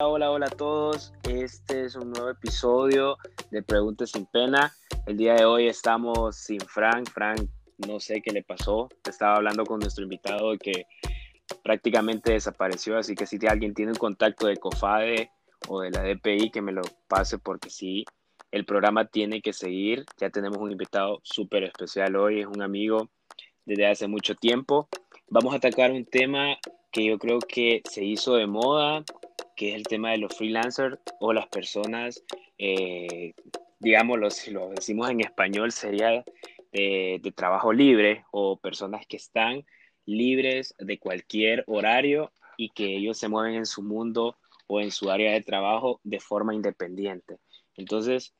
Hola, hola a todos. Este es un nuevo episodio de Preguntas sin Pena. El día de hoy estamos sin Frank. Frank, no sé qué le pasó. Estaba hablando con nuestro invitado que prácticamente desapareció, así que si alguien tiene un contacto de COFADE o de la DPI, que me lo pase porque sí, el programa tiene que seguir. Ya tenemos un invitado súper especial hoy, es un amigo desde hace mucho tiempo. Vamos a atacar un tema que yo creo que se hizo de moda que es el tema de los freelancers o las personas, eh, digámoslo, si lo decimos en español, sería de, de trabajo libre o personas que están libres de cualquier horario y que ellos se mueven en su mundo o en su área de trabajo de forma independiente. Entonces,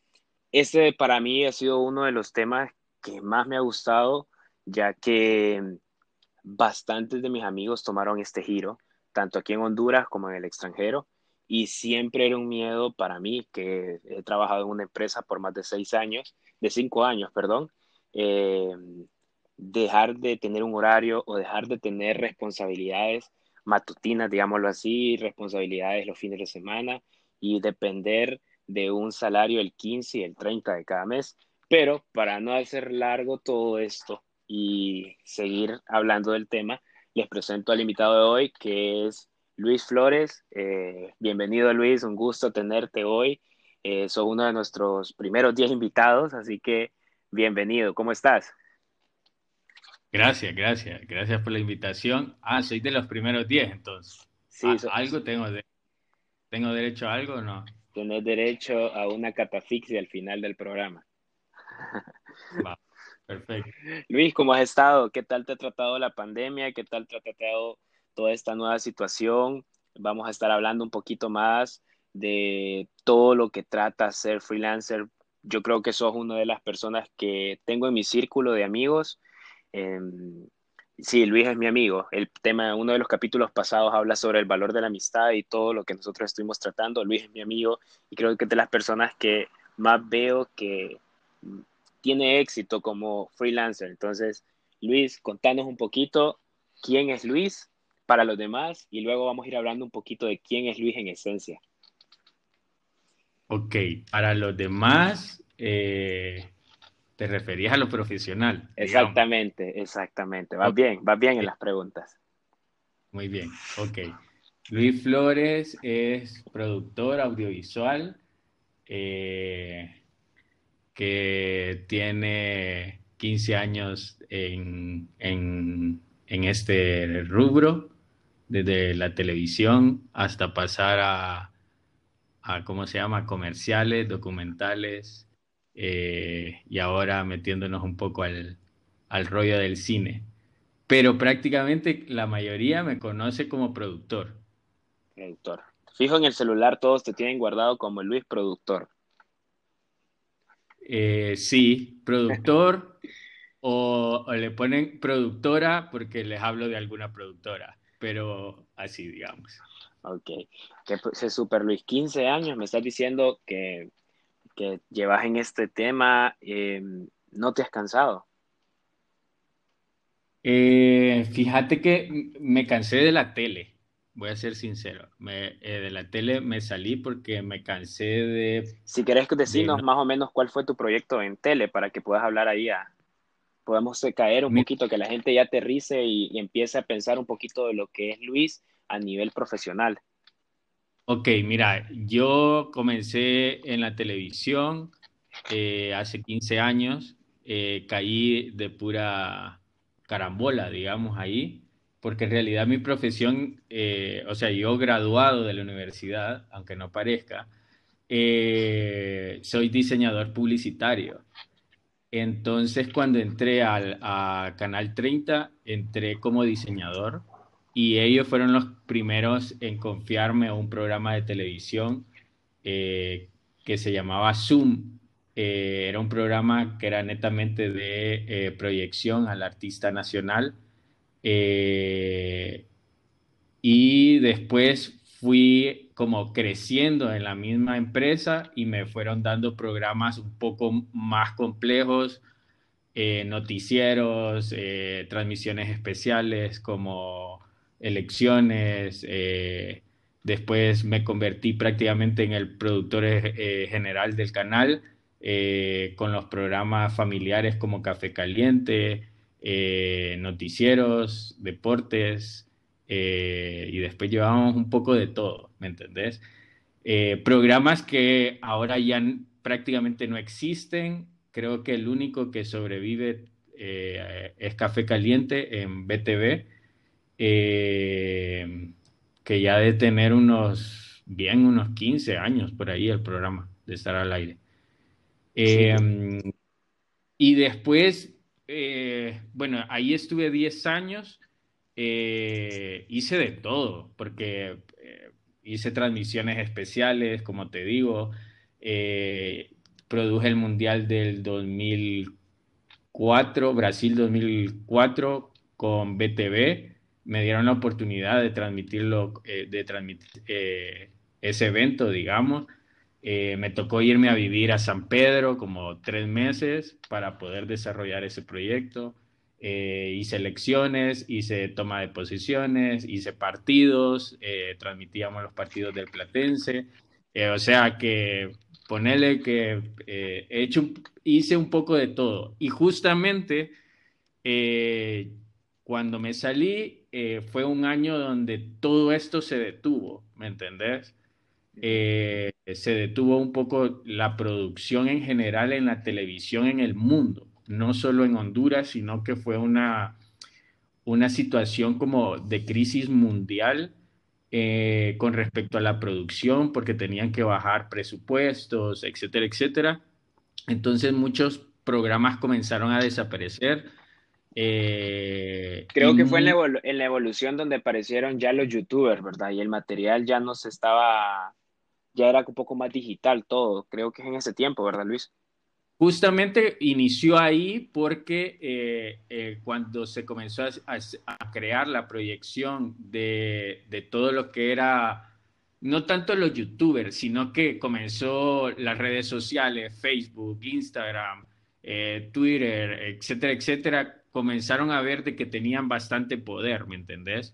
este para mí ha sido uno de los temas que más me ha gustado, ya que bastantes de mis amigos tomaron este giro tanto aquí en Honduras como en el extranjero. Y siempre era un miedo para mí, que he trabajado en una empresa por más de seis años, de cinco años, perdón, eh, dejar de tener un horario o dejar de tener responsabilidades matutinas, digámoslo así, responsabilidades los fines de semana y depender de un salario el 15 y el 30 de cada mes. Pero para no hacer largo todo esto y seguir hablando del tema, les presento al invitado de hoy, que es Luis Flores. Eh, bienvenido Luis, un gusto tenerte hoy. Eh, sos uno de nuestros primeros 10 invitados, así que bienvenido. ¿Cómo estás? Gracias, gracias. Gracias por la invitación. Ah, soy de los primeros 10 entonces. Sí, ah, ¿Algo tengo, de... tengo derecho a algo o no? Tienes derecho a una catafixia al final del programa. Va. Perfecto. Luis, ¿cómo has estado? ¿Qué tal te ha tratado la pandemia? ¿Qué tal te ha tratado toda esta nueva situación? Vamos a estar hablando un poquito más de todo lo que trata ser freelancer. Yo creo que sos una de las personas que tengo en mi círculo de amigos. Em, sí, Luis es mi amigo. El tema, uno de los capítulos pasados habla sobre el valor de la amistad y todo lo que nosotros estuvimos tratando. Luis es mi amigo y creo que es de las personas que más veo que tiene éxito como freelancer. Entonces, Luis, contanos un poquito quién es Luis para los demás y luego vamos a ir hablando un poquito de quién es Luis en esencia. Ok, para los demás, eh, te referías a lo profesional. Exactamente, exactamente. Va bien, va bien en las preguntas. Muy bien, ok. Luis Flores es productor audiovisual. Eh, que tiene 15 años en, este rubro, desde la televisión hasta pasar a, ¿cómo se llama?, comerciales, documentales, eh, y ahora metiéndonos un poco al, al rollo del cine. Pero prácticamente la mayoría me conoce como productor. Productor. Fijo en el celular, todos te tienen guardado como Luis Productor. Eh, sí, productor o, le ponen productora porque les hablo de alguna productora, pero así, digamos. Ok, que pues, super Luis, 15 años, me estás diciendo que, que llevas en este tema, em, ¿no te has cansado? Eh, fíjate que me cansé de la tele voy a ser sincero. Me, eh, de la tele me salí porque me cansé de... Si querés decirnos más o menos cuál fue tu proyecto en tele para que puedas hablar ahí a... Podemos caer un poquito, que la gente ya aterrice y, y empiece a pensar un poquito de lo que es Luis a nivel profesional. Ok, mira, yo comencé en la televisión eh, hace 15 años, eh, caí de pura carambola, digamos, ahí porque en realidad mi profesión, eh, o sea, yo graduado de la universidad, aunque no parezca, eh, soy diseñador publicitario. Entonces, cuando entré al, a Canal 30, entré como diseñador y ellos fueron los primeros en confiarme a un programa de televisión eh, que se llamaba Zoom. era un programa que era netamente de proyección al artista nacional eh, y después fui como creciendo en la misma empresa y me fueron dando programas un poco más complejos, eh, noticieros, eh, transmisiones especiales como elecciones, Después me convertí prácticamente en el productor general del canal, con los programas familiares como Café Caliente, noticieros, deportes, y después llevábamos un poco de todo, ¿me entendés? programas que ahora ya prácticamente no existen. Creo que el único que sobrevive eh, es Café Caliente en BTV, eh, que ya de tener unos, bien, unos 15 años por ahí el programa de estar al aire. Em, y después, eh, bueno, ahí estuve 10 años, hice de todo, porque hice transmisiones especiales, como te digo, eh, produje el Mundial del 2004, Brasil 2004 con BTV. Me dieron la oportunidad de transmitirlo, eh, de transmitir eh, ese evento, digamos. Me tocó irme a vivir a San Pedro como tres meses para poder desarrollar ese proyecto. hice elecciones, hice toma de posiciones, hice partidos, transmitíamos los partidos del Platense. o sea que Ponele que eh, hice un poco de todo. Y justamente eh, cuando me salí eh, fue un año donde todo esto se detuvo, ¿me entendés? Se detuvo un poco la producción en general en la televisión en el mundo, no solo en Honduras, sino que fue una, una situación como de crisis mundial eh, con respecto a la producción porque tenían que bajar presupuestos, etcétera, etcétera. Entonces muchos programas comenzaron a desaparecer. Eh, Creo que fue en la, en la, evolución donde aparecieron ya los youtubers, ¿verdad? Y el material ya no se estaba, ya era un poco más digital todo. Creo que es en ese tiempo, ¿verdad, Luis? Justamente inició ahí porque eh, eh, cuando se comenzó a, crear la proyección de, todo lo que era, no tanto los youtubers, sino que comenzó las redes sociales, Facebook, Instagram, eh, Twitter, etcétera, etcétera, comenzaron a ver de que tenían bastante poder, ¿me entendés?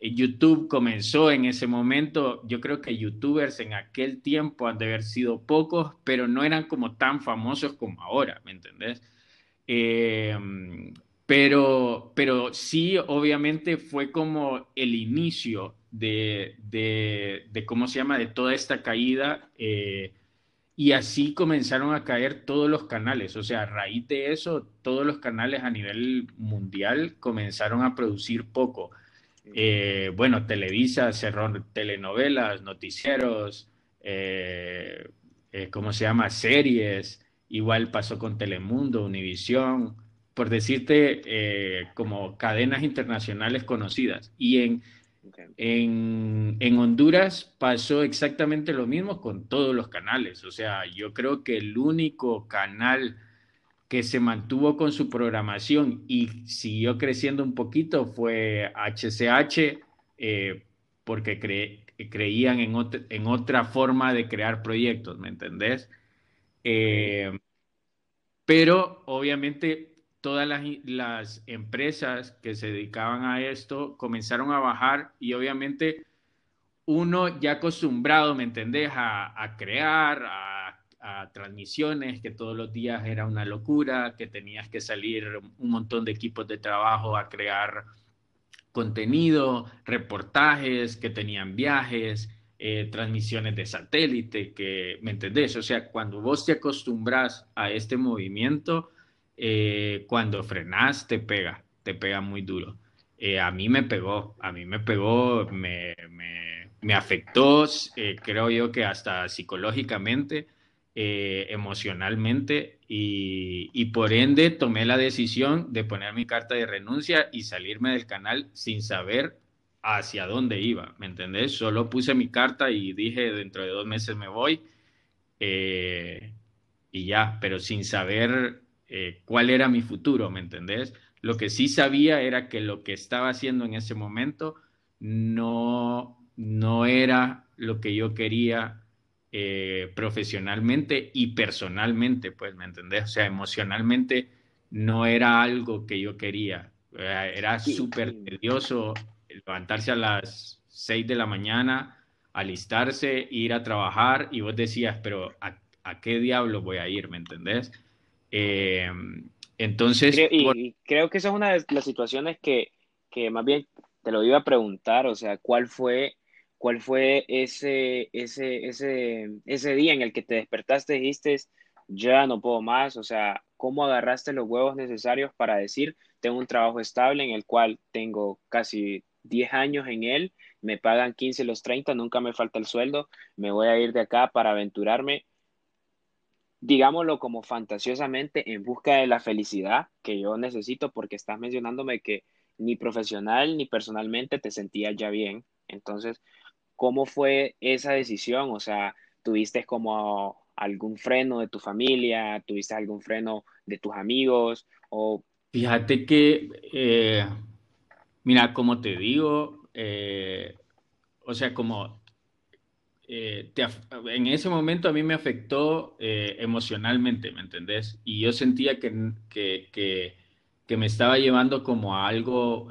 Eh, YouTube comenzó en ese momento, yo creo que youtubers en aquel tiempo han de haber sido pocos, pero no eran como tan famosos como ahora, ¿me entendés? Eh, pero, pero sí, obviamente fue como el inicio de, de, ¿cómo se llama?, de toda esta caída. Eh, y así comenzaron a caer todos los canales. O sea, a raíz de eso, todos los canales a nivel mundial comenzaron a producir poco. Eh, bueno, Televisa cerró telenovelas, noticieros, eh, eh, ¿cómo se llama? Series, igual pasó con Telemundo, Univisión, por decirte como cadenas internacionales conocidas. Y en, en, en, Honduras pasó exactamente lo mismo con todos los canales. O sea, yo creo que el único canal que se mantuvo con su programación y siguió creciendo un poquito fue HCH, eh, porque creían en, en, otra forma de crear proyectos, ¿me entendés? Eh, pero obviamente todas las, las, empresas que se dedicaban a esto comenzaron a bajar y obviamente uno ya acostumbrado, ¿me entendés?, a, a crear, a transmisiones, que todos los días era una locura, que tenías que salir un montón de equipos de trabajo a crear contenido, reportajes, que tenían viajes, eh, transmisiones de satélite, que, ¿me entendés? O sea, cuando vos te acostumbras a este movimiento, eh, cuando frenás te pega, te pega muy duro. Eh, a mí me pegó, a mí me pegó, me, me, me afectó, creo yo que hasta psicológicamente, eh, emocionalmente y, por ende tomé la decisión de poner mi carta de renuncia y salirme del canal sin saber hacia dónde iba, ¿me entendés? Solo puse mi carta y dije dentro de dos meses me voy eh, y ya, pero sin saber eh, cuál era mi futuro, ¿me entendés? Lo que sí sabía era que lo que estaba haciendo en ese momento no, no era lo que yo quería eh, profesionalmente y personalmente, pues, ¿me entendés? O sea, emocionalmente no era algo que yo quería. Era súper tedioso levantarse a las 6 de la mañana, alistarse, ir a trabajar y vos decías, pero ¿a, qué diablo voy a ir? ¿Me entendés? Eh, entonces... Creo, y, creo que esa es una de las situaciones que, que más bien te lo iba a preguntar, o sea, ¿cuál fue ¿Cuál fue ese, ese, ese, ese día en el que te despertaste y dijiste, ya no puedo más? O sea, ¿cómo agarraste los huevos necesarios para decir, tengo un trabajo estable en el cual tengo casi 10 años en él, me pagan 15 los 30, nunca me falta el sueldo, me voy a ir de acá para aventurarme, digámoslo como fantasiosamente, en busca de la felicidad que yo necesito, porque estás mencionándome que ni profesional ni personalmente te sentías ya bien. Entonces, ¿Cómo fue esa decisión? O sea, ¿tuviste como algún freno de tu familia? ¿Tuviste algún freno de tus amigos? O... Fíjate que, eh, mira, como te digo, eh, o sea, como eh, en ese momento a mí me afectó emocionalmente, ¿me entendés? Y yo sentía que, que, que, me estaba llevando como a algo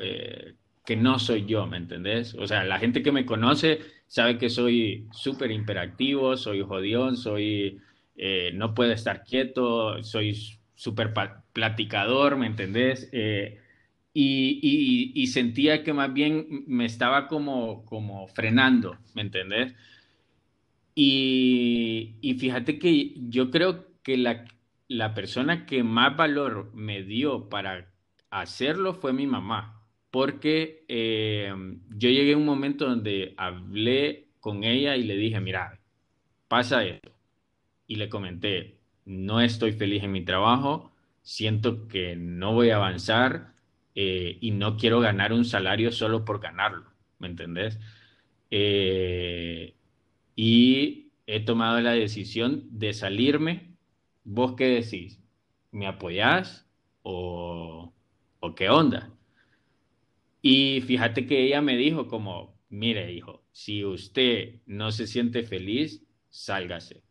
que no soy yo, ¿me entendés? O sea, la gente que me conoce sabe que soy súper imperactivo, soy jodión, soy, eh, no puedo estar quieto, soy súper platicador, ¿me entendés? Eh, y, sentía que más bien me estaba como, como frenando, ¿me entendés? Y, fíjate que yo creo que la, la persona que más valor me dio para hacerlo fue mi mamá porque eh, yo llegué a un momento donde hablé con ella y le dije, mira, pasa esto. Y le comenté, no estoy feliz en mi trabajo, siento que no voy a avanzar eh, y no quiero ganar un salario solo por ganarlo, ¿me entendés? Eh, y he tomado la decisión de salirme. ¿Vos qué decís? ¿Me apoyás o, o qué onda? Y fíjate que ella me dijo como, mire hijo, si usted no se siente feliz, sálgase.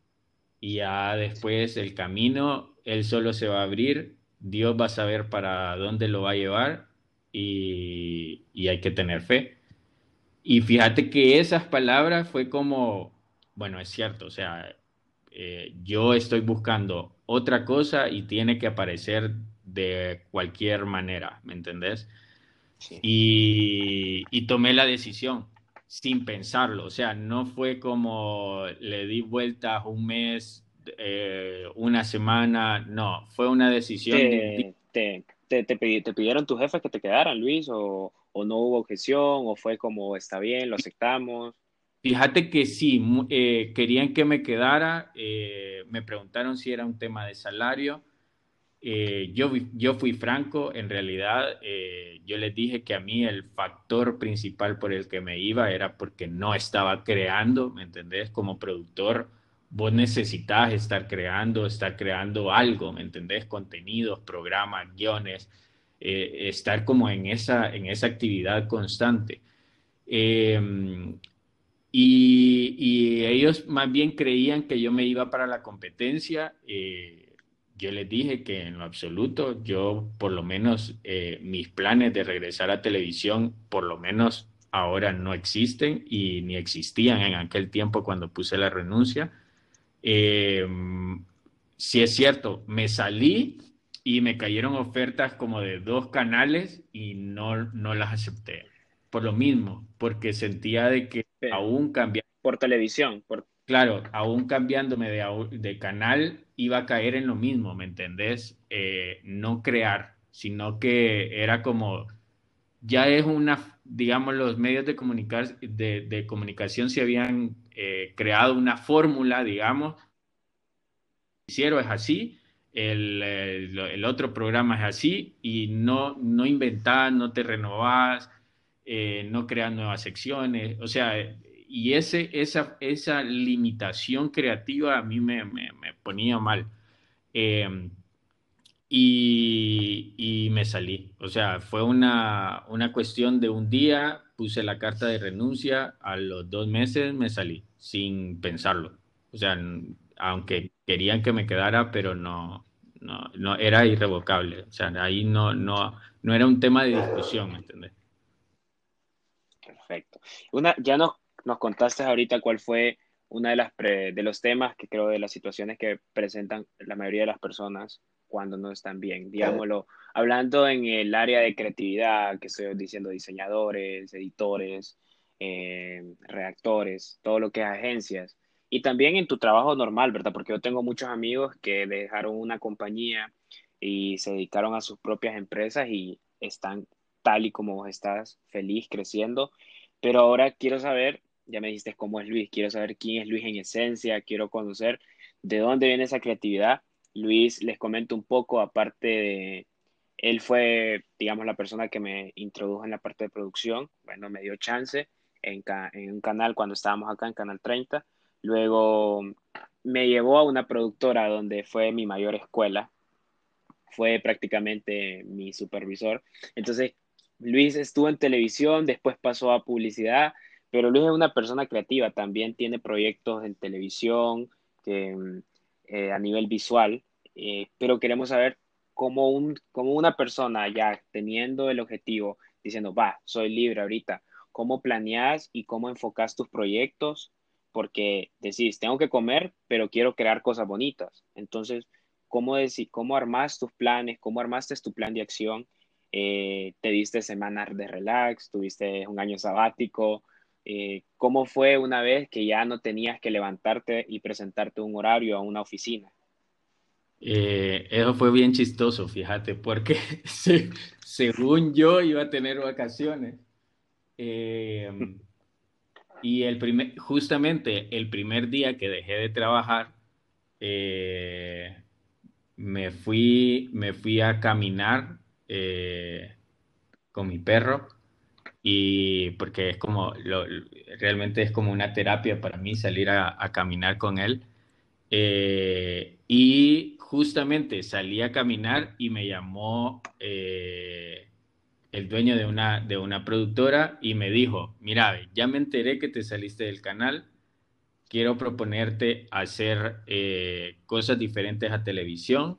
Y ya después el camino, él solo se va a abrir, Dios va a saber para dónde lo va a llevar y, hay que tener fe. Y fíjate que esas palabras fue como, bueno, es cierto, o sea, eh, yo estoy buscando otra cosa y tiene que aparecer de cualquier manera, ¿me entendés? Y, tomé la decisión sin pensarlo, o sea, no fue como le di vueltas un mes, eh, una semana, no, fue una decisión. ¿Te, te, pidieron tus jefes que te quedaran, Luis, o, no hubo objeción, o fue como está bien, lo aceptamos? Fíjate que sí, eh, querían que me quedara, eh, me preguntaron si era un tema de salario eh, yo, yo fui franco, en realidad eh, yo les dije que a mí el factor principal por el que me iba era porque no estaba creando, ¿me entendés? Como productor, vos necesitas estar creando, estar creando algo, ¿me entendés? Contenidos, programas, guiones, eh, estar como en esa, en esa actividad constante. Em, y, y, ellos más bien creían que yo me iba para la competencia yo les dije que en lo absoluto, yo por lo menos eh, mis planes de regresar a televisión, por lo menos ahora no existen y ni existían en aquel tiempo cuando puse la renuncia. Eh, si es cierto, me salí y me cayeron ofertas como de dos canales y no, no las acepté. Por lo mismo, porque sentía de que aún cambiaba. Por televisión, por claro, aún cambiándome de, canal, iba a caer en lo mismo, ¿me entendés? Eh, no crear, sino que era como, ya es una, digamos, los medios de, comunicación se habían eh, creado una fórmula, digamos, hicieron es así, el, otro programa es así, y no, no inventás, no te renovás, eh, no creas nuevas secciones, o sea, y ese, esa, esa limitación creativa a mí me, me, ponía mal. Em, y, y, me salí. O sea, fue una, una cuestión de un día, puse la carta de renuncia, a los dos meses me salí, sin pensarlo. O sea, aunque querían que me quedara, pero no, no, no era irrevocable. O sea, ahí no, no, no era un tema de discusión, ¿me entiendes? Perfecto. Una, ya no nos contaste ahorita cuál fue una de las de los temas que creo de las situaciones que presentan la mayoría de las personas cuando no están bien, digámoslo, hablando en el área de creatividad, que estoy diciendo diseñadores, editores, eh, reactores, todo lo que es agencias, y también en tu trabajo normal, ¿verdad? Porque yo tengo muchos amigos que dejaron una compañía y se dedicaron a sus propias empresas y están tal y como estás, feliz, creciendo. Pero ahora quiero saber, ya me dijiste cómo es Luis, quiero saber quién es Luis en esencia, quiero conocer de dónde viene esa creatividad. Luis, les comento un poco, aparte de, él fue, digamos, la persona que me introdujo en la parte de producción, bueno, me dio chance en, en un canal cuando estábamos acá en Canal 30. Luego me llevó a una productora donde fue mi mayor escuela, fue prácticamente mi supervisor. Entonces, Luis estuvo en televisión, después pasó a publicidad, pero Luis es una persona creativa, también tiene proyectos en televisión que, eh, a nivel visual, eh, pero queremos saber cómo, un, cómo una persona ya teniendo el objetivo, diciendo, va, soy libre ahorita, cómo planeas y cómo enfocas tus proyectos porque decís, tengo que comer, pero quiero crear cosas bonitas. Entonces, ¿cómo, decir, cómo armas tus planes? ¿Cómo armaste tu plan de acción? Eh, ¿Te diste semanas de relax? ¿Tuviste un año sabático? Eh, ¿Cómo fue una vez que ya no tenías que levantarte y presentarte un horario a una oficina? Eh, eso fue bien chistoso, fíjate, porque según yo iba a tener vacaciones. Y el primer, justamente el primer día que dejé de trabajar, eh, me, fui, me fui a caminar eh, con mi perro y porque es como, realmente es como una terapia para mí salir a, caminar con él. Eh, y justamente salí a caminar y me llamó el dueño de una, de una productora y me dijo, mira, ya me enteré que te saliste del canal, quiero proponerte hacer eh, cosas diferentes a televisión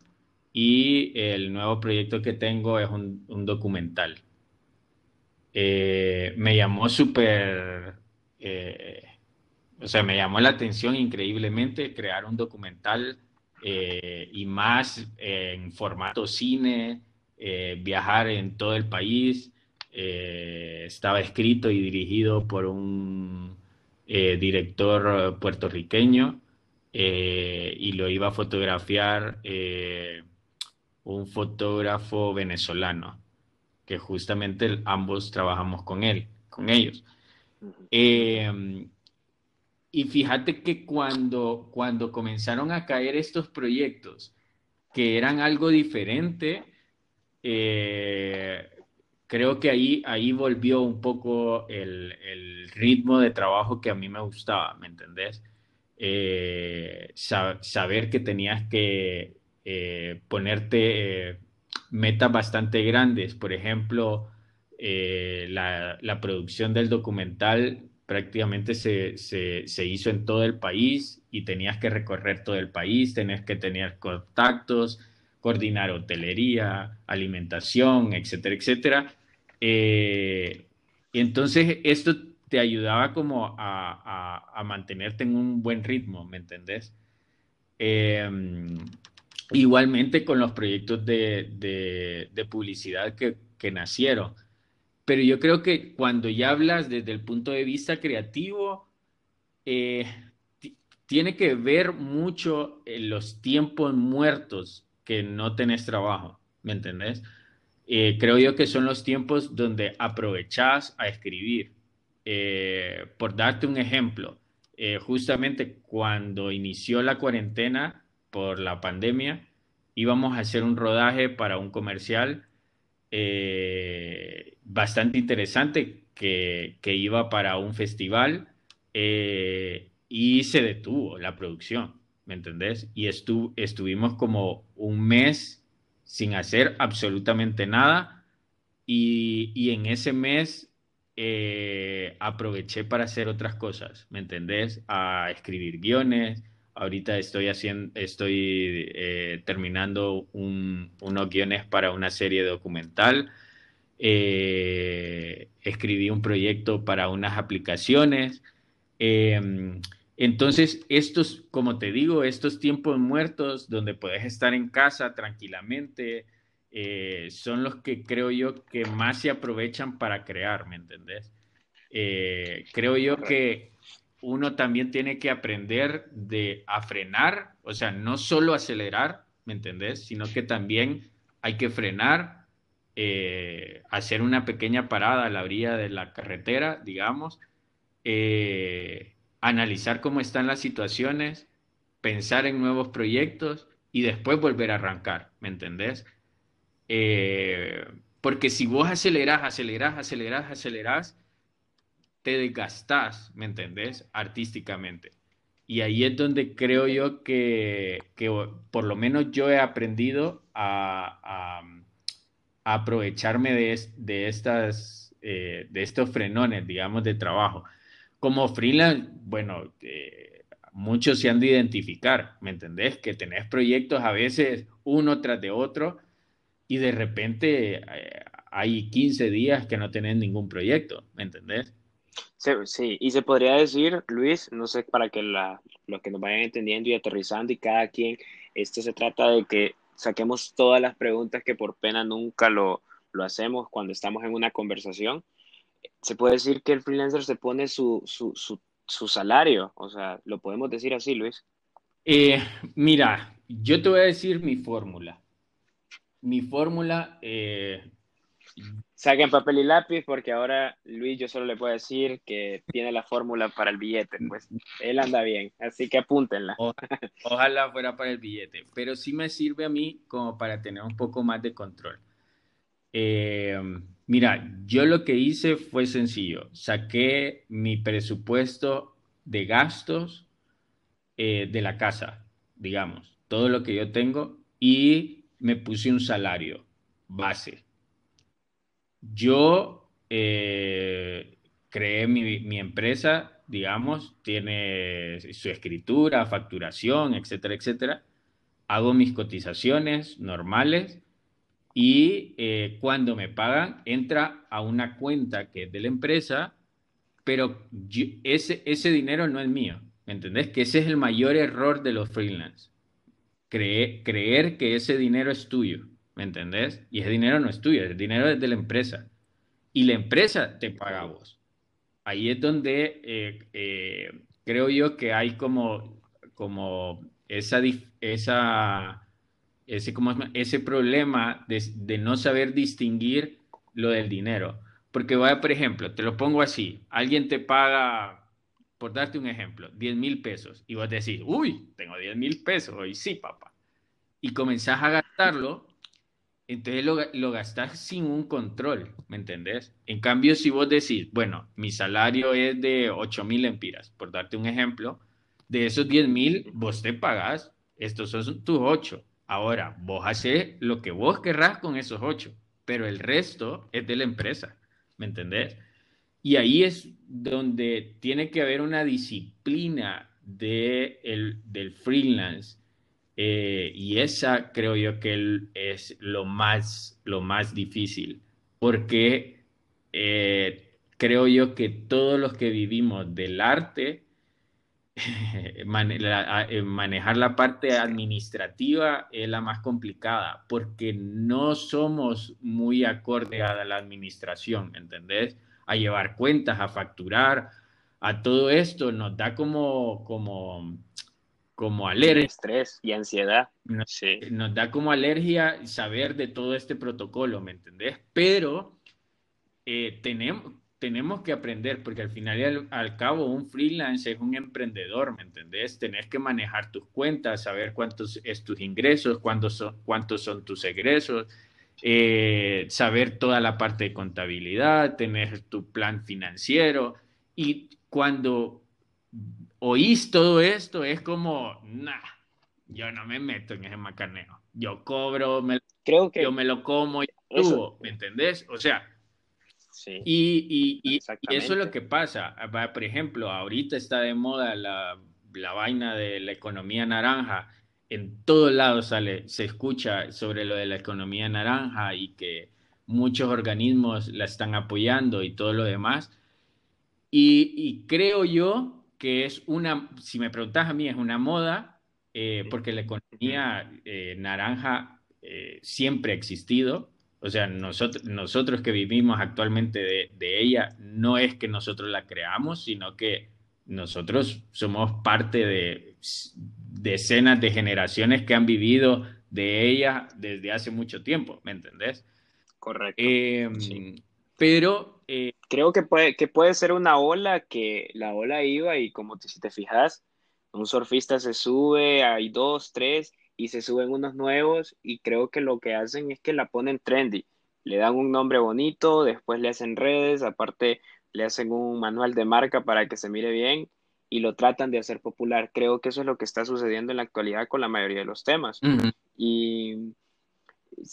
y el nuevo proyecto que tengo es un, documental. Eh, me llamó súper, eh, o sea, me llamó la atención increíblemente crear un documental y más en formato cine, eh, viajar en todo el país. Eh, estaba escrito y dirigido por un eh, director puertorriqueño y lo iba a fotografiar un fotógrafo venezolano, que justamente ambos trabajamos con él, con ellos. y fíjate que cuando, cuando comenzaron a caer estos proyectos, que eran algo diferente, eh, creo que ahí, ahí volvió un poco el, ritmo de trabajo que a mí me gustaba, ¿me entendés? Eh, saber que tenías que eh, ponerte metas bastante grandes. Por ejemplo, la, producción del documental prácticamente se, se, hizo en todo el país y tenías que recorrer todo el país, tenías que tener contactos, coordinar hotelería, alimentación, etcétera, etcétera. Eh, y entonces esto te ayudaba como a, mantenerte en un buen ritmo, ¿me entendés? Em, igualmente con los proyectos de, publicidad que, nacieron. Pero yo creo que cuando ya hablas desde el punto de vista creativo, eh, tiene que ver mucho en los tiempos muertos que no tenés trabajo, ¿me entendés? Eh, creo yo que son los tiempos donde aprovechás a escribir. Eh, por darte un ejemplo, eh, justamente cuando inició la cuarentena por la pandemia, íbamos a hacer un rodaje para un comercial bastante interesante que, que, iba para un festival y se detuvo la producción. ¿me entendés? Y estuvimos como un mes sin hacer absolutamente nada y, en ese mes eh, aproveché para hacer otras cosas, ¿me entendés? A escribir guiones. Ahorita estoy haciendo, estoy eh, terminando unos guiones para una serie documental. Eh, escribí un proyecto para unas aplicaciones. Em, entonces, estos, como te digo, estos tiempos muertos donde puedes estar en casa tranquilamente, eh, son los que creo yo que más se aprovechan para crear, ¿me entendés? Creo yo que uno también tiene que aprender de a frenar, o sea, no solo acelerar, ¿me entendés? Sino que también hay que frenar, eh, hacer una pequeña parada a la orilla de la carretera, digamos, analizar cómo están las situaciones, pensar en nuevos proyectos y después volver a arrancar, ¿me entendés? Eh, porque si vos acelerás, acelerás, acelerás, acelerás, te desgastás, ¿me entendés? Artísticamente. Y ahí es donde creo yo que, por lo menos yo he aprendido a, aprovecharme de, de, estas, eh, de estos frenones, digamos, de trabajo como freelance, bueno, eh, muchos se han de identificar, ¿me entendés? Que tenés proyectos a veces uno tras de otro y de repente eh, hay 15 días que no tenés ningún proyecto, ¿me entendés? Sí, sí, y se podría decir, Luis, no sé, para que la, los que nos vayan entendiendo y aterrizando y cada quien, esto se trata de que saquemos todas las preguntas que por pena nunca lo, lo hacemos cuando estamos en una conversación se puede decir que el freelancer se pone su, salario, o sea, lo podemos decir así, Luis. Eh, mira, yo te voy a decir mi fórmula. Mi fórmula... Eh... Saquen papel y lápiz porque ahora Luis yo solo le puedo decir que tiene la fórmula para el billete, pues él anda bien, así que apúntenla. ojalá fuera para el billete, pero sí me sirve a mí como para tener un poco más de control. Eh, Mira, yo lo que hice fue sencillo. Saqué mi presupuesto de gastos eh, de la casa, digamos, todo lo que yo tengo, y me puse un salario base. Yo eh, creé mi, empresa, digamos, tiene su escritura, facturación, etcétera, etcétera. Hago mis cotizaciones normales y eh, cuando me pagan entra a una cuenta que es de la empresa, pero ese, ese dinero no es mío, ¿me entendés? Que ese es el mayor error de los freelance, creer que ese dinero es tuyo, ¿me entendés? Y ese dinero no es tuyo, el dinero es de la empresa. Y la empresa te paga a vos. Ahí es donde eh, eh, creo yo que hay como, como esa, esa ese, como, ese problema de, no saber distinguir lo del dinero. Porque, vaya, por ejemplo, te lo pongo así, alguien te paga, por darte un ejemplo, 10 mil pesos y vos decís, uy, tengo 10 mil pesos, hoy sí, papá. Y comenzás a gastarlo, entonces lo, lo gastás sin un control, ¿me entendés? En cambio, si vos decís, bueno, mi salario es de 8 mil empiras, por darte un ejemplo, de esos 10 mil, vos te pagás, estos son tus 8 Ahora, vos haces lo que vos querrás con esos ocho, pero el resto es de la empresa, ¿me entendés? Y ahí es donde tiene que haber una disciplina de el, del freelance. Eh, y esa creo yo que es lo más, lo más difícil, porque eh, creo yo que todos los que vivimos del arte Eh, manejar la parte administrativa es la más complicada porque no somos muy acorde a la administración, ¿entendés? A llevar cuentas, a facturar, a todo esto nos da como, como, como alergia. Estrés y ansiedad. Nos, nos da como alergia saber de todo este protocolo, ¿me entendés? Pero eh, tenemos, tenemos que aprender, porque al final y al, cabo un freelance es un emprendedor, ¿me entendés? Tenés que manejar tus cuentas, saber cuántos es tus ingresos, cuántos son, cuántos son tus egresos, eh, saber toda la parte de contabilidad, tener tu plan financiero. Y cuando oís todo esto, es como, nah, yo no me meto en ese macaneo. Yo cobro, me, Creo que yo me lo como y tú, ¿me entendés? O sea, y, eso es lo que pasa. Por ejemplo, ahorita está de moda la, vaina de la economía naranja. En todos lados sale, se escucha sobre lo de la economía naranja y que muchos organismos la están apoyando y todo lo demás. Y, creo yo que es una, si me preguntas a mí, es una moda, eh, porque la economía eh, naranja eh, siempre ha existido. O sea, nosotros, nosotros que vivimos actualmente de, de, ella, no es que nosotros la creamos, sino que nosotros somos parte de decenas de generaciones que han vivido de ella desde hace mucho tiempo, ¿me entendés? Correcto. Em, pero... Eh, Creo que puede, que puede ser una ola que la ola iba y como te, si te fijas, un surfista se sube, hay dos, tres y se suben unos nuevos y creo que lo que hacen es que la ponen trendy. Le dan un nombre bonito, después le hacen redes, aparte le hacen un manual de marca para que se mire bien y lo tratan de hacer popular. Creo que eso es lo que está sucediendo en la actualidad con la mayoría de los temas. Y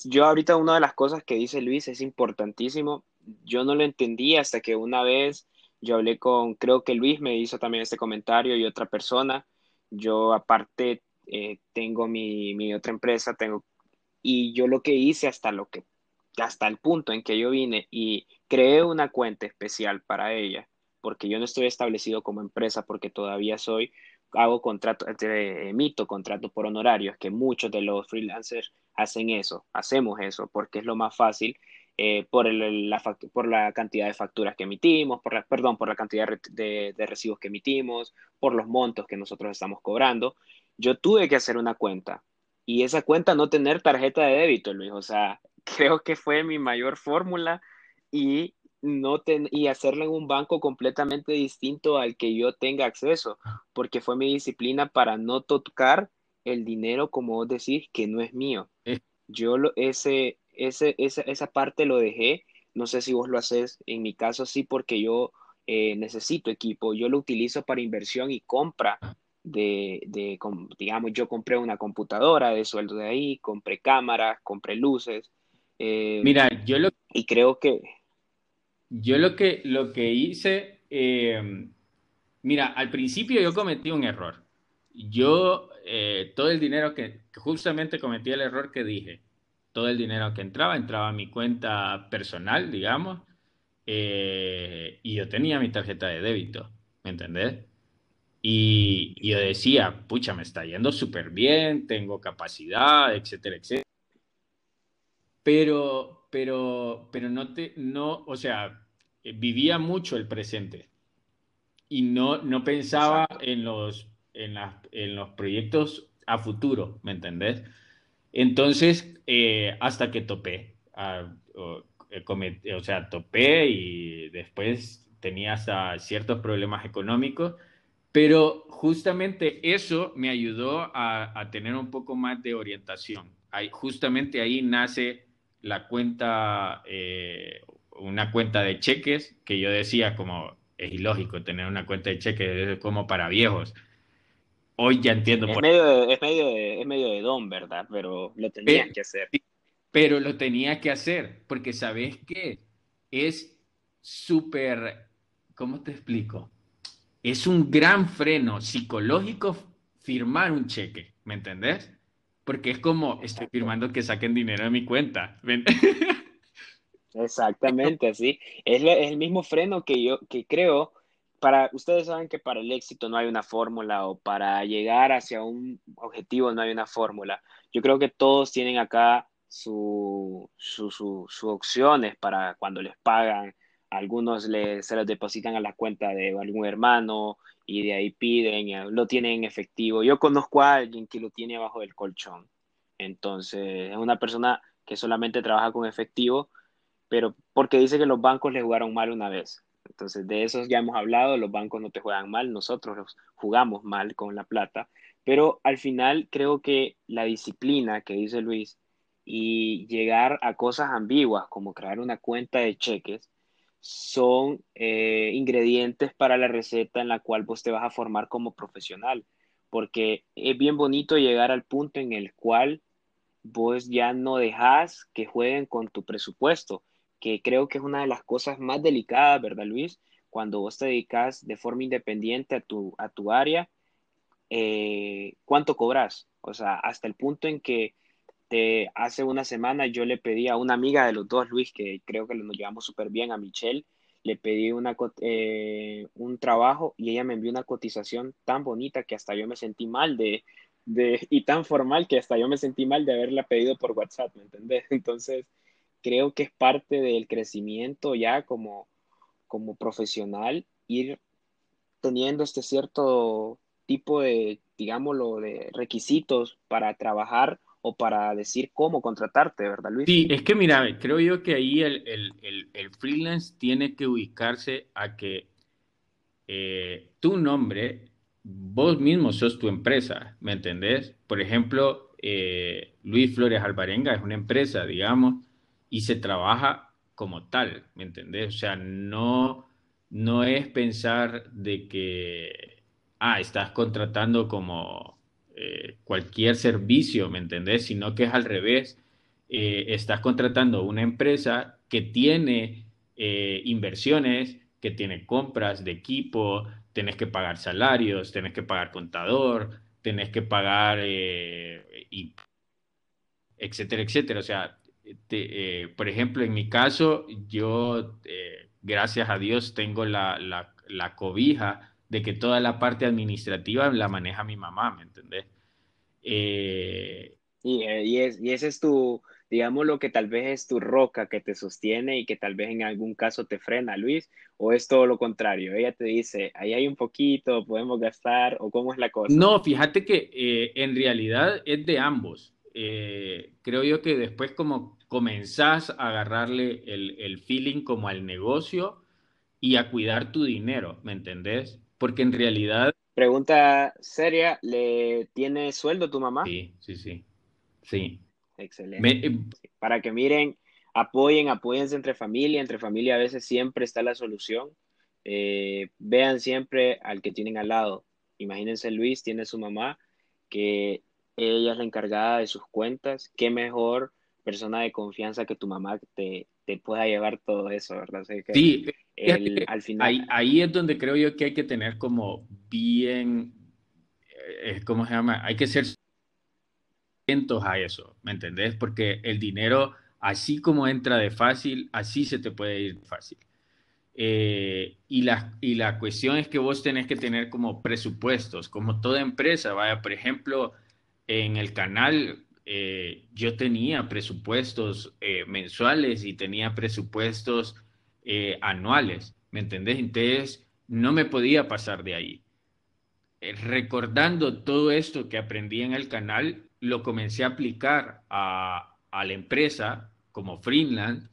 yo ahorita una de las cosas que dice Luis es importantísimo. Yo no lo entendí hasta que una vez yo hablé con, creo que Luis me hizo también este comentario y otra persona. Yo aparte eh, tengo mi, mi, otra empresa, tengo, y yo lo que hice hasta lo que, hasta el punto en que yo vine y creé una cuenta especial para ella, porque yo no estoy establecido como empresa, porque todavía soy hago contrato, eh, emito contrato por honorarios, que muchos de los freelancers hacen eso, hacemos eso, porque es lo más fácil eh, por, la, por la cantidad de facturas que emitimos, por la, perdón, por la cantidad de, de, recibos que emitimos, por los montos que nosotros estamos cobrando. Yo tuve que hacer una cuenta y esa cuenta no tener tarjeta de débito, Luis, o sea, creo que fue mi mayor fórmula y no y hacerlo en un banco completamente distinto al que yo tenga acceso, porque fue mi disciplina para no tocar el dinero, como vos decís, que no es mío. Eh. Yo lo, ese, ese, esa, esa parte lo dejé, no sé si vos lo haces, en mi caso sí, porque yo eh, necesito equipo, yo lo utilizo para inversión y compra de, de, digamos, yo compré una computadora de sueldo de ahí, compré cámaras, compré luces. Eh, Mira, yo lo... Y creo que... Yo lo que, lo que hice, eh, mira, al principio yo cometí un error. Yo, eh, todo el dinero que, justamente cometí el error que dije, todo el dinero que entraba, entraba a mi cuenta personal, digamos, eh, y yo tenía mi tarjeta de débito, ¿me entendés? Y, y yo decía, pucha, me está yendo súper bien, tengo capacidad, etcétera, etcétera. Pero, pero, pero no te, no, o sea, vivía mucho el presente y no, no pensaba en los, en, en los proyectos a futuro, ¿me entendés? Entonces, eh, hasta que topé, ah, eh, o, sea, topé y después tenía hasta ciertos problemas económicos, pero justamente eso me ayudó a, tener un poco más de orientación. Ahí, justamente ahí nace la cuenta una cuenta de cheques que yo decía como es ilógico tener una cuenta de cheques como para viejos. Hoy ya entiendo. Es, medio, de, es, medio, de, es medio de don, ¿verdad? Pero lo tenía que hacer. Pero lo tenía que hacer, porque sabes que es súper, ¿cómo te explico? Es un gran freno psicológico firmar un cheque, ¿me entendés? Porque es como, estoy firmando que saquen dinero de mi cuenta. Exactamente, sí. Es, el mismo freno que yo que creo para ustedes saben que para el éxito no hay una fórmula o para llegar hacia un objetivo no hay una fórmula. Yo creo que todos tienen acá sus su, opciones para cuando les pagan. Algunos se los depositan a la cuenta de algún hermano y de ahí piden, lo tienen en efectivo. Yo conozco a alguien que lo tiene abajo del colchón. Entonces, es una persona que solamente trabaja con efectivo pero porque dice que los bancos le jugaron mal una vez. Entonces, de eso ya hemos hablado, los bancos no te juegan mal, nosotros jugamos mal con la plata, pero al final creo que la disciplina que dice Luis y llegar a cosas ambiguas como crear una cuenta de cheques son eh, ingredientes para la receta en la cual vos te vas a formar como profesional, porque es bien bonito llegar al punto en el cual vos ya no dejas que jueguen con tu presupuesto, que creo que es una de las cosas más delicadas, ¿verdad, Luis? Cuando vos te dedicas de forma independiente a tu, a tu área, eh, ¿cuánto cobras? O sea, hasta el punto en que te, hace una semana yo le pedí a una amiga de los dos, Luis, que creo que nos llevamos súper bien, a Michelle, le pedí eh, un trabajo y ella me envió una cotización tan bonita que hasta yo me sentí mal de, de, y tan formal que hasta yo me sentí mal de haberla pedido por WhatsApp, ¿me entendés? Entonces, creo que es parte del crecimiento ya como, como profesional ir teniendo este cierto tipo de, digámoslo, de requisitos para trabajar o para decir cómo contratarte, ¿verdad, Luis? Sí, es que mira, creo yo que ahí el, freelance tiene que ubicarse a que eh, tu nombre, vos mismo sos tu empresa, ¿me entendés? Por ejemplo, eh, Luis Flores Alvarenga es una empresa, digamos, y se trabaja como tal, ¿me entendés? O sea, no, no es pensar de que, ah, estás contratando como eh, cualquier servicio, ¿me entendés? Sino que es al revés. Eh, estás contratando una empresa que tiene eh, inversiones, que tiene compras de equipo, tenés que pagar salarios, tenés que pagar contador, tenés que pagar, y, etcétera, etcétera. O sea, por ejemplo, en mi caso, yo, gracias a Dios, tengo la, la, la cobija de que toda la parte administrativa la maneja mi mamá, ¿me entendés? Eh, y, eh, y, es, y ese es tu, digamos, lo que tal vez es tu roca que te sostiene y que tal vez en algún caso te frena, Luis, o es todo lo contrario. Ella te dice, ahí hay un poquito, podemos gastar, o cómo es la cosa. No, fíjate que eh, en realidad es de ambos. Creo yo que después como comenzás a agarrarle el, el feeling como al negocio y a cuidar tu dinero, ¿me entendés? porque en realidad... Pregunta seria, ¿le tiene sueldo tu mamá? Sí, sí, sí. Sí. Excelente. Eh, Para que miren, apoyen, apóyense entre familia, entre familia a veces siempre está la solución. Eh, vean siempre al que tienen al lado. Imagínense, Luis tiene su mamá, que ella es la encargada de sus cuentas. Qué mejor persona de confianza que tu mamá te, te pueda llevar todo eso, ¿verdad? sí, al final... Ahí, es donde creo yo que hay que tener como bien, eh, ¿cómo se llama? Hay que ser atentos a eso, ¿me entendés? Porque el dinero, así como entra de fácil, así se te puede ir fácil. Eh, y, la, y la cuestión es que vos tenés que tener como presupuestos, como toda empresa, vaya, por ejemplo, en el canal eh, yo tenía presupuestos mensuales y tenía presupuestos eh, anuales, ¿me entendés? Entonces, no me podía pasar de ahí. Eh, recordando todo esto que aprendí en el canal, lo comencé a aplicar a, la empresa como freelance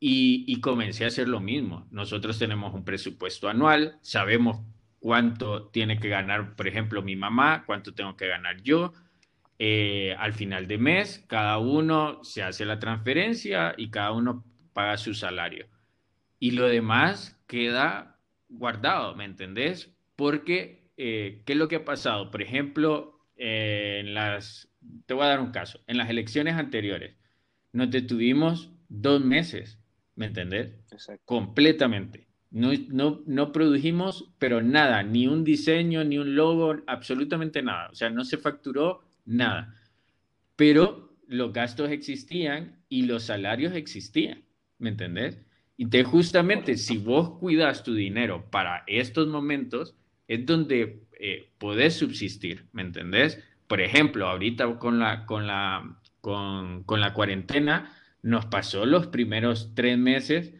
y, y, comencé a hacer lo mismo. Nosotros tenemos un presupuesto anual, sabemos cuánto tiene que ganar, por ejemplo, mi mamá, cuánto tengo que ganar yo. Eh, al final de mes, cada uno se hace la transferencia y cada uno paga su salario y lo demás queda guardado, ¿me entendés? Porque, eh, ¿qué es lo que ha pasado? Por ejemplo, eh, en las, te voy a dar un caso, en las elecciones anteriores nos detuvimos dos meses, ¿me entendés? Completamente. No, no, no produjimos, pero nada, ni un diseño, ni un logo, absolutamente nada. O sea, no se facturó nada. Pero los gastos existían y los salarios existían, ¿me entendés? Y justamente si vos cuidas tu dinero para estos momentos, es donde eh, podés subsistir, ¿me entendés? Por ejemplo, ahorita con la, con la, con, la cuarentena nos pasó los primeros tres meses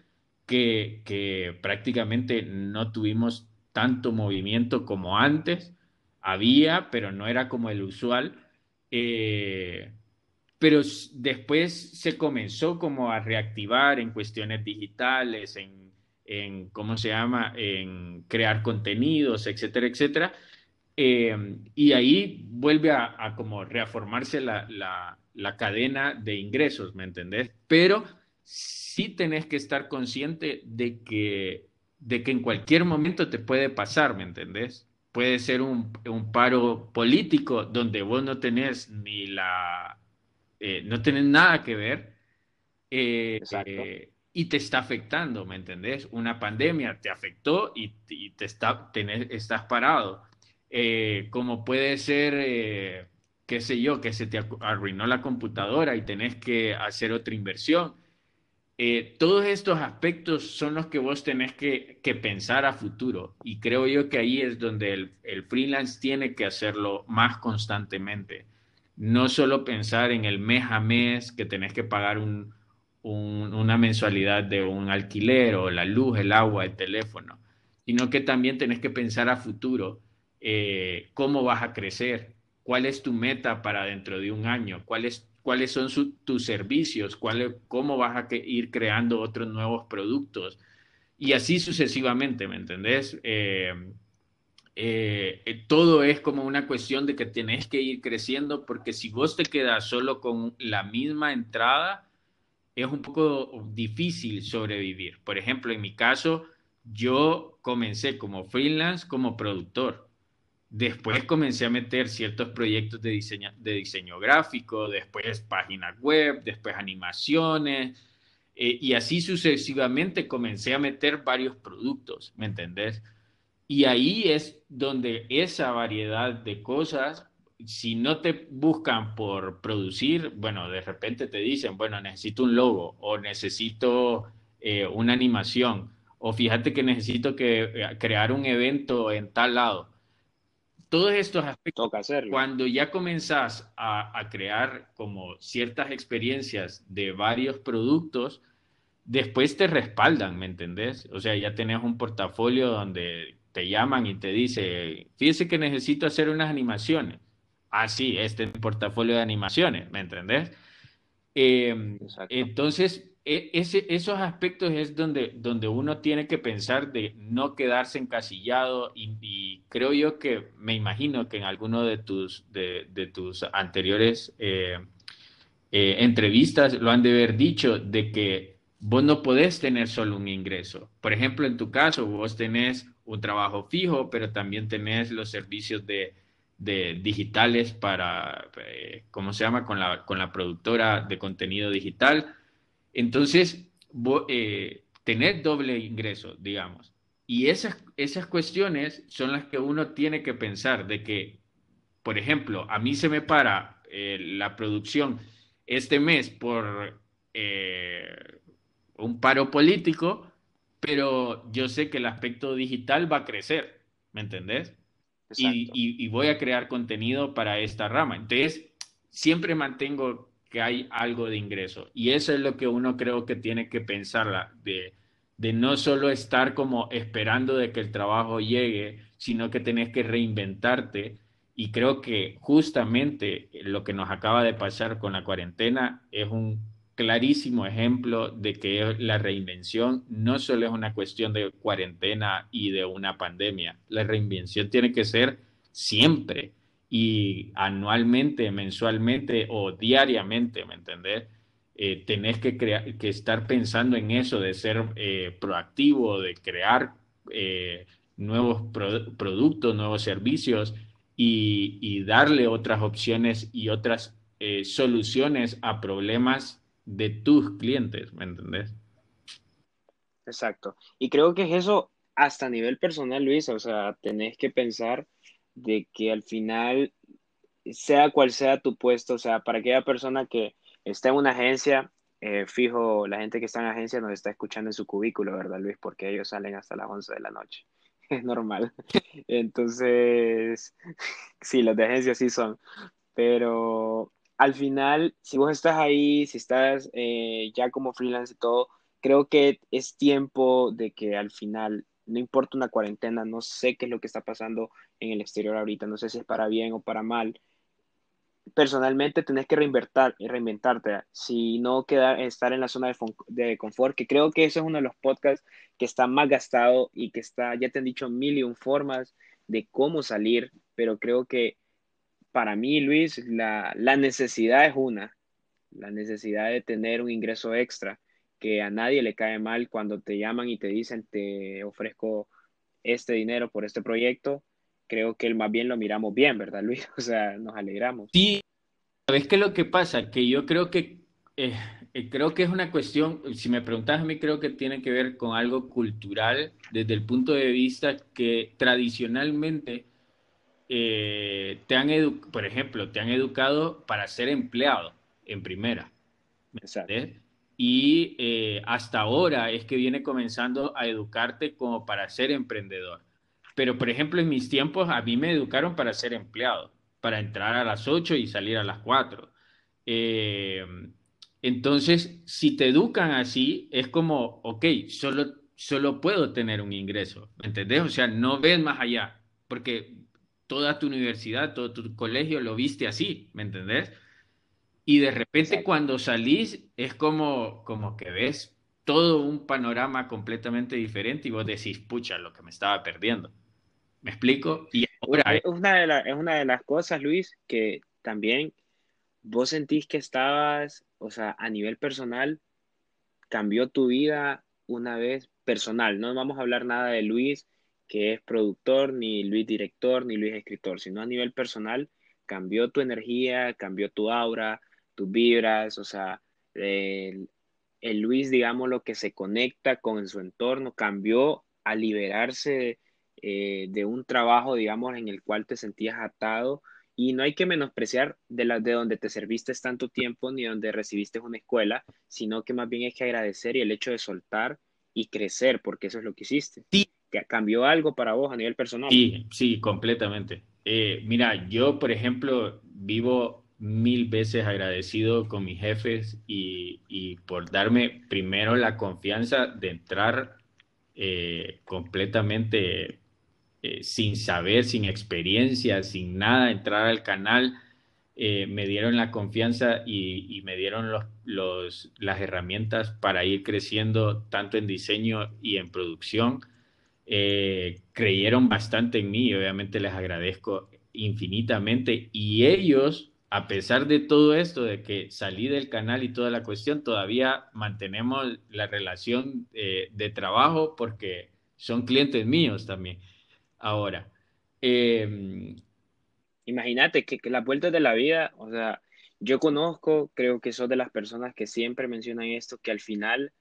que, que prácticamente no tuvimos tanto movimiento como antes. Había, pero no era como el usual. Eh, pero después se comenzó como a reactivar en cuestiones digitales, en, ¿cómo se llama?, en crear contenidos, etcétera, etcétera. Eh, y ahí vuelve a, como reaformarse la, la, cadena de ingresos, ¿me entendés? Pero sí tenés que estar consciente de que, de que en cualquier momento te puede pasar, ¿me entendés? Puede ser un, un paro político donde vos no tenés ni la eh, no tienen nada que ver eh, eh, y te está afectando, ¿me entendés? Una pandemia te afectó y, te está, estás parado. como puede ser, qué sé yo, que se te arruinó la computadora y tenés que hacer otra inversión. Eh, todos estos aspectos son los que vos tenés que, pensar a futuro y creo yo que ahí es donde el, freelance tiene que hacerlo más constantemente. No solo pensar en el mes a mes que tenés que pagar una mensualidad de un alquiler o la luz, el agua, el teléfono, sino que también tenés que pensar a futuro eh, cómo vas a crecer, cuál es tu meta para dentro de un año, cuáles son tus servicios, cuál, cómo vas a ir creando otros nuevos productos y así sucesivamente, ¿me entendés? Eh, eh, todo es como una cuestión de que tenés que ir creciendo porque si vos te quedas solo con la misma entrada, es un poco difícil sobrevivir. Por ejemplo, en mi caso, yo comencé como freelance, como productor. Después comencé a meter ciertos proyectos de diseño, de diseño gráfico, después páginas web, después animaciones, eh, y así sucesivamente comencé a meter varios productos, ¿me entendés? Y ahí es donde esa variedad de cosas, si no te buscan por producir, bueno, de repente te dicen, bueno, necesito un logo o necesito eh, una animación, o fíjate que necesito que, eh, crear un evento en tal lado todos estos aspectos, cuando ya comenzás a, crear como ciertas experiencias de varios productos, después te respaldan, ¿me entendés? O sea, ya tenés un portafolio donde te llaman y te dice, fíjese que necesito hacer unas animaciones. Ah, sí, este es portafolio de animaciones, ¿me entendés? Eh, entonces, ese, esos aspectos es donde, donde uno tiene que pensar de no quedarse encasillado y, creo yo que me imagino que en alguno de tus, de, tus anteriores eh, eh, entrevistas lo han de haber dicho de que vos no podés tener solo un ingreso. Por ejemplo, en tu caso, vos tenés un trabajo fijo, pero también tenés los servicios de, digitales para, eh, ¿cómo se llama? Con la, con la productora de contenido digital entonces, eh, tener doble ingreso, digamos. Y esas, esas cuestiones son las que uno tiene que pensar, de que, por ejemplo, a mí se me para eh, la producción este mes por eh, un paro político, pero yo sé que el aspecto digital va a crecer, ¿me entendés? Y, y, voy a crear contenido para esta rama. Entonces, siempre mantengo que hay algo de ingreso. Y eso es lo que uno creo que tiene que pensar, de, de no solo estar como esperando de que el trabajo llegue, sino que tenés que reinventarte. Y creo que justamente lo que nos acaba de pasar con la cuarentena es un clarísimo ejemplo de que la reinvención no solo es una cuestión de cuarentena y de una pandemia, la reinvención tiene que ser siempre y anualmente, mensualmente o diariamente, ¿me entendés? Eh, tenés que, que estar pensando en eso, de ser eh, proactivo, de crear eh, nuevos productos, nuevos servicios y, darle otras opciones y otras soluciones a problemas de tus clientes, ¿me entendés? Exacto. Y creo que es eso hasta a nivel personal, Luis, o sea, tenés que pensar de que al final, sea cual sea tu puesto, o sea, para aquella persona que está en una agencia, eh, fijo, la gente que está en agencia nos está escuchando en su cubículo, ¿verdad, Luis? Porque ellos salen hasta las 11 de la noche. Es normal. Entonces, sí, los de agencia sí son. Pero al final, si vos estás ahí, si estás eh, ya como freelance y todo, creo que es tiempo de que al final no importa una cuarentena, no sé qué es lo que está pasando en el exterior ahorita, no sé si es para bien o para mal. Personalmente tenés que reinventar, reinventarte, si no quedar, estar en la zona de, confort, que creo que eso es uno de los podcasts que está más gastado y que está, ya te han dicho mil y un formas de cómo salir, pero creo que para mí, Luis, la, la necesidad es una, la necesidad de tener un ingreso extra que a nadie le cae mal cuando te llaman y te dicen te ofrezco este dinero por este proyecto, creo que más bien lo miramos bien, ¿verdad, Luis? O sea, nos alegramos. Sí, ¿sabes qué es lo que pasa? Que yo creo que eh, eh, creo que es una cuestión, si me preguntas a mí, creo que tiene que ver con algo cultural desde el punto de vista que tradicionalmente eh, te han educado, por ejemplo, te han educado para ser empleado en primera. Exacto. Y eh, hasta ahora es que viene comenzando a educarte como para ser emprendedor. Pero, por ejemplo, en mis tiempos a mí me educaron para ser empleado, para entrar a las 8 y salir a las 4. Eh, entonces, si te educan así, es como, ok, solo, solo puedo tener un ingreso, ¿me entendés? O sea, no ves más allá, porque toda tu universidad, todo tu colegio lo viste así, ¿me entendés? Y de repente cuando salís es como, como que ves todo un panorama completamente diferente y vos decís, pucha, lo que me estaba perdiendo. ¿Me explico? Y ahora... Es una, de es una de las cosas, Luis, que también vos sentís que estabas, o sea, a nivel personal, cambió tu vida una vez personal. No vamos a hablar nada de Luis, que es productor, ni Luis director, ni Luis escritor, sino a nivel personal, cambió tu energía, cambió tu aura, tus vibras, o sea, el, Luis, digamos, lo que se conecta con su entorno, cambió a liberarse eh, de, un trabajo, digamos, en el cual te sentías atado. Y no hay que menospreciar de, la, de donde te serviste tanto tiempo ni donde recibiste una escuela, sino que más bien hay que agradecer y el hecho de soltar y crecer, porque eso es lo que hiciste. Sí. ¿Cambió algo para vos a nivel personal? Sí, sí, completamente. Eh, mira, yo, por ejemplo, vivo mil veces agradecido con mis jefes y, por darme primero la confianza de entrar eh, completamente eh, sin saber, sin experiencia, sin nada, entrar al canal. Eh, me dieron la confianza y, me dieron las herramientas para ir creciendo tanto en diseño y en producción. creyeron bastante en mí y obviamente les agradezco infinitamente y ellos a pesar de todo esto, de que salí del canal y toda la cuestión, todavía mantenemos la relación eh, de trabajo porque son clientes míos también. Ahora, em, imagínate que, que las vueltas de la vida, o sea, yo conozco, creo que sos de las personas que siempre mencionan esto, que al final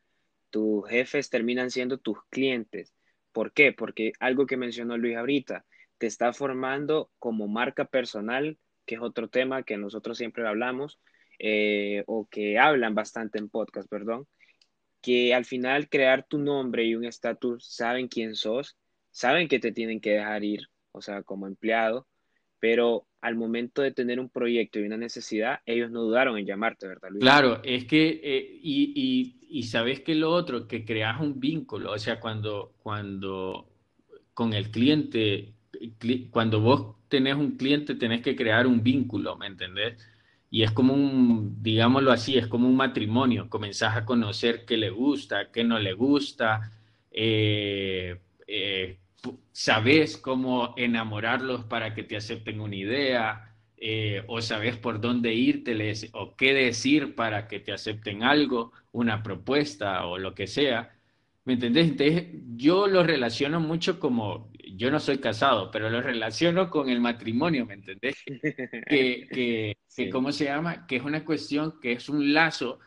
tus jefes terminan siendo tus clientes. ¿Por qué? Porque algo que mencionó Luis ahorita, te está formando como marca personal que es otro tema que nosotros siempre hablamos, eh, o que hablan bastante en podcast, perdón, que al final crear tu nombre y un estatus, saben quién sos, saben que te tienen que dejar ir, o sea, como empleado, pero al momento de tener un proyecto y una necesidad, ellos no dudaron en llamarte, ¿verdad, Luis? Claro, es que, eh, y, y, y, sabes que lo otro, que creas un vínculo, o sea, cuando, cuando con el cliente, cuando vos tenés un cliente, tenés que crear un vínculo, ¿me entendés? Y es como un, digámoslo así, es como un matrimonio. Comenzás a conocer qué le gusta, qué no le gusta, eh, eh, sabes cómo enamorarlos para que te acepten una idea, eh, o sabes por dónde irte o qué decir para que te acepten algo, una propuesta o lo que sea. ¿Me entendés? Entonces, yo lo relaciono mucho como, yo no soy casado, pero lo relaciono con el matrimonio, ¿me entendés? Que, que, ¿cómo se llama? Que es una cuestión, que es un lazo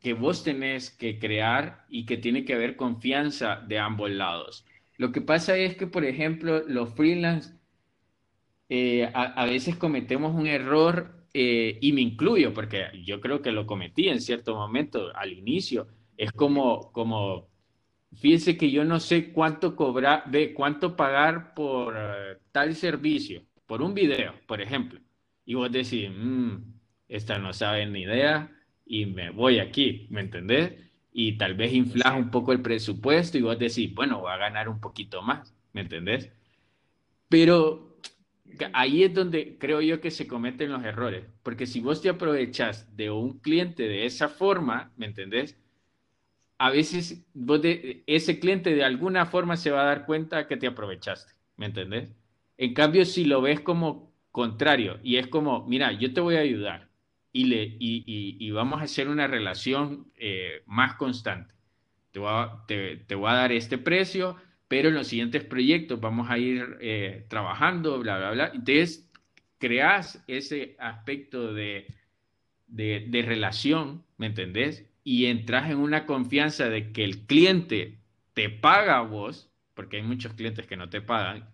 que vos tenés que crear y que tiene que haber confianza de ambos lados. Lo que pasa es que, por ejemplo, los freelance eh, a, veces cometemos un error eh, y me incluyo porque yo creo que lo cometí en cierto momento al inicio. Es como, como fíjese que yo no sé cuánto cobrar, de cuánto pagar por eh, tal servicio, por un video, por ejemplo. Y vos decís, mmm, esta no sabe ni idea y me voy aquí, ¿me entendés? Y tal vez inflas un poco el presupuesto y vos decís, bueno, voy a ganar un poquito más, ¿me entendés? Pero ahí es donde creo yo que se cometen los errores, porque si vos te aprovechas de un cliente de esa forma, ¿me entendés? A veces ese cliente de alguna forma se va a dar cuenta que te aprovechaste, ¿me entendés? En cambio, si lo ves como contrario y es como, mira, yo te voy a ayudar y, le, y, vamos a hacer una relación eh, más constante. Te voy, a, te, voy, a, dar este precio, pero en los siguientes proyectos vamos a ir eh, trabajando, bla, bla, bla. Entonces, creas ese aspecto de, de, de relación, ¿me entendés? Y entras en una confianza de que el cliente te paga a vos, porque hay muchos clientes que no te pagan,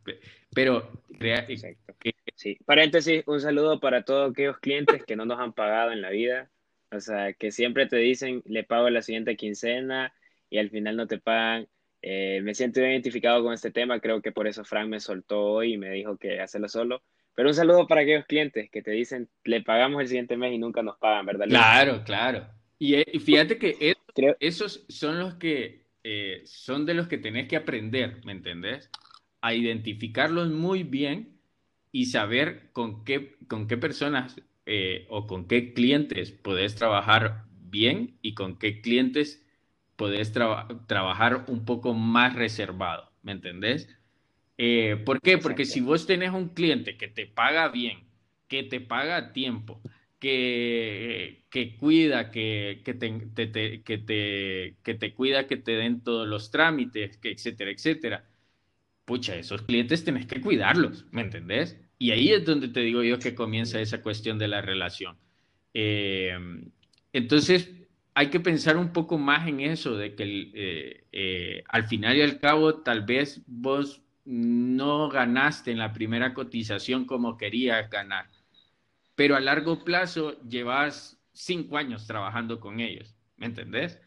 pero Exacto. sí. Paréntesis, un saludo para todos aquellos clientes que no nos han pagado en la vida. O sea, que siempre te dicen, le pago la siguiente quincena y al final no te pagan. Eh, me siento identificado con este tema, creo que por eso Frank me soltó hoy y me dijo que hacerlo solo. Pero un saludo para aquellos clientes que te dicen, le pagamos el siguiente mes y nunca nos pagan, ¿verdad? Claro, claro. Y, eh, fíjate que esos son los que eh, son de los que tenés que aprender, ¿me entendés? A identificarlos muy bien y saber con qué, con qué personas eh, o con qué clientes podés trabajar bien y con qué clientes podés trabajar un poco más reservado, ¿me entendés? Eh, ¿Por qué? Porque si vos tenés un cliente que te paga bien, que te paga a tiempo, que, que cuida, que, que, te, que, te, que te cuida, que te den todos los trámites, que etcétera, etcétera. Pucha, esos clientes tenés que cuidarlos, ¿me entendés? Y ahí es donde te digo yo que comienza esa cuestión de la relación. Eh, entonces, hay que pensar un poco más en eso, de que eh, eh, al final y al cabo, tal vez vos no ganaste en la primera cotización como querías ganar pero a largo plazo llevas cinco años trabajando con ellos, ¿me entendés?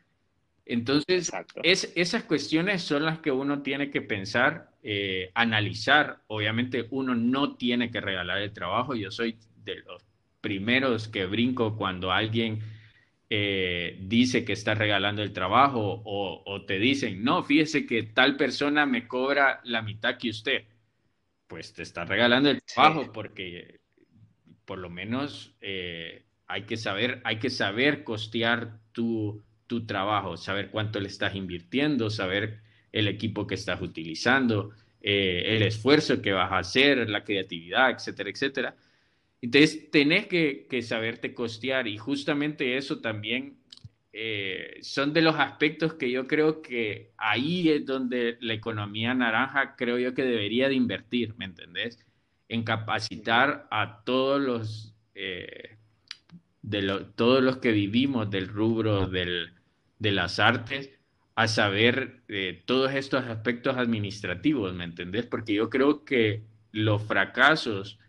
Entonces, es, esas cuestiones son las que uno tiene que pensar, eh, analizar. Obviamente, uno no tiene que regalar el trabajo. Yo soy de los primeros que brinco cuando alguien eh, dice que está regalando el trabajo o, o, te dicen, no, fíjese que tal persona me cobra la mitad que usted. Pues te está regalando el trabajo porque por lo menos eh, hay, que saber, hay que saber costear tu, tu trabajo, saber cuánto le estás invirtiendo, saber el equipo que estás utilizando, eh, el esfuerzo que vas a hacer, la creatividad, etcétera, etcétera. Entonces, tenés que, que saberte costear y justamente eso también eh, son de los aspectos que yo creo que ahí es donde la economía naranja creo yo que debería de invertir, ¿me entendés? En capacitar a todos los, eh, de todos los que vivimos del rubro del, de las artes a saber eh, todos estos aspectos administrativos, ¿me entendés? Porque yo creo que los fracasos